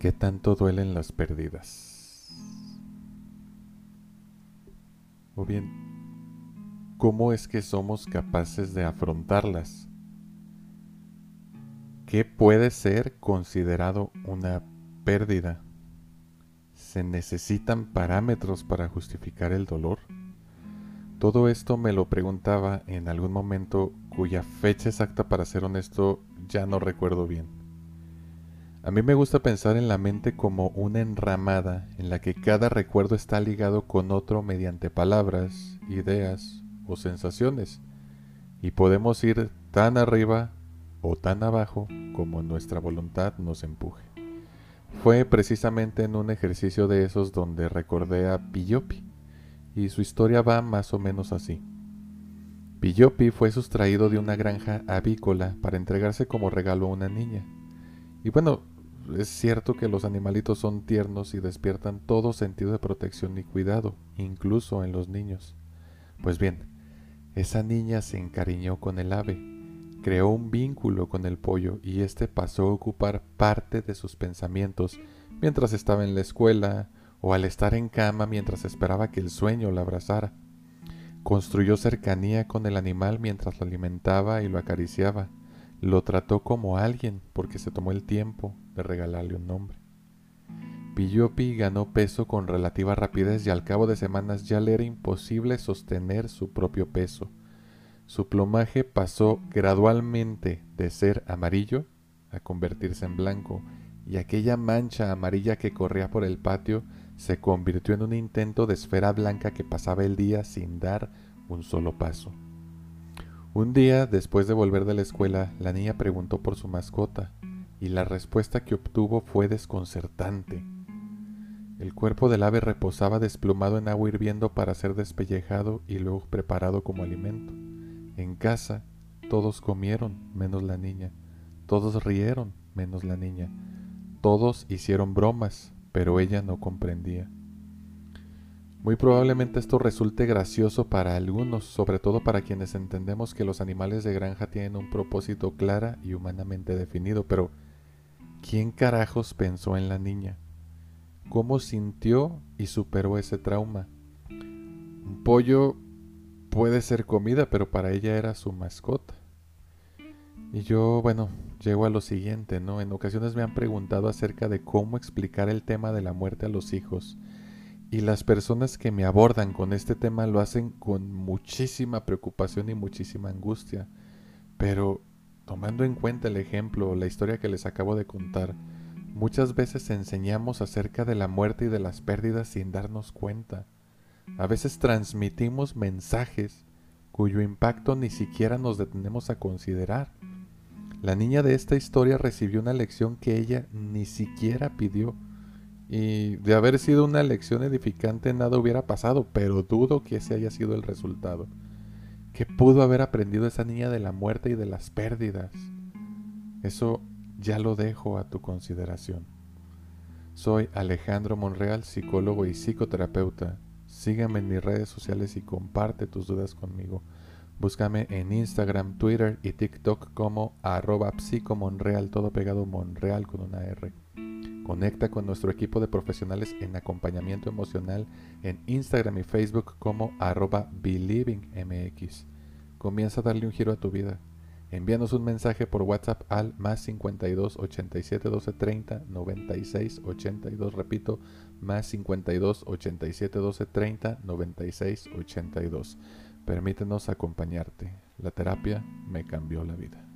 ¿Qué tanto duelen las pérdidas? O bien, ¿cómo es que somos capaces de afrontarlas? ¿Qué puede ser considerado una pérdida? ¿Se necesitan parámetros para justificar el dolor? Todo esto me lo preguntaba en algún momento cuya fecha exacta, para ser honesto, ya no recuerdo bien. A mí me gusta pensar en la mente como una enramada en la que cada recuerdo está ligado con otro mediante palabras, ideas o sensaciones, y podemos ir tan arriba o tan abajo como nuestra voluntad nos empuje. Fue precisamente en un ejercicio de esos donde recordé a Pillopi, y su historia va más o menos así. Pillopi fue sustraído de una granja avícola para entregarse como regalo a una niña. Y bueno, es cierto que los animalitos son tiernos y despiertan todo sentido de protección y cuidado, incluso en los niños. Pues bien, esa niña se encariñó con el ave, creó un vínculo con el pollo y éste pasó a ocupar parte de sus pensamientos mientras estaba en la escuela o al estar en cama mientras esperaba que el sueño la abrazara. Construyó cercanía con el animal mientras lo alimentaba y lo acariciaba lo trató como alguien porque se tomó el tiempo de regalarle un nombre. Pillopi ganó peso con relativa rapidez y al cabo de semanas ya le era imposible sostener su propio peso. Su plumaje pasó gradualmente de ser amarillo a convertirse en blanco, y aquella mancha amarilla que corría por el patio se convirtió en un intento de esfera blanca que pasaba el día sin dar un solo paso. Un día, después de volver de la escuela, la niña preguntó por su mascota y la respuesta que obtuvo fue desconcertante. El cuerpo del ave reposaba desplumado en agua hirviendo para ser despellejado y luego preparado como alimento. En casa, todos comieron, menos la niña. Todos rieron, menos la niña. Todos hicieron bromas, pero ella no comprendía. Muy probablemente esto resulte gracioso para algunos, sobre todo para quienes entendemos que los animales de granja tienen un propósito clara y humanamente definido, pero ¿quién carajos pensó en la niña? ¿Cómo sintió y superó ese trauma? Un pollo puede ser comida, pero para ella era su mascota. Y yo, bueno, llego a lo siguiente, ¿no? En ocasiones me han preguntado acerca de cómo explicar el tema de la muerte a los hijos y las personas que me abordan con este tema lo hacen con muchísima preocupación y muchísima angustia. Pero tomando en cuenta el ejemplo la historia que les acabo de contar, muchas veces enseñamos acerca de la muerte y de las pérdidas sin darnos cuenta. A veces transmitimos mensajes cuyo impacto ni siquiera nos detenemos a considerar. La niña de esta historia recibió una lección que ella ni siquiera pidió y de haber sido una lección edificante nada hubiera pasado, pero dudo que ese haya sido el resultado. ¿Qué pudo haber aprendido esa niña de la muerte y de las pérdidas? Eso ya lo dejo a tu consideración. Soy Alejandro Monreal, psicólogo y psicoterapeuta. Sígueme en mis redes sociales y comparte tus dudas conmigo. Búscame en Instagram, Twitter y TikTok como arroba psicomonreal, todo pegado Monreal con una R. Conecta con nuestro equipo de profesionales en acompañamiento emocional en Instagram y Facebook como arroba believingmx. Comienza a darle un giro a tu vida. Envíanos un mensaje por WhatsApp al más 52 87 12 30 96 82. Repito, más 52 87 12 30 96 82. Permítenos acompañarte. La terapia me cambió la vida.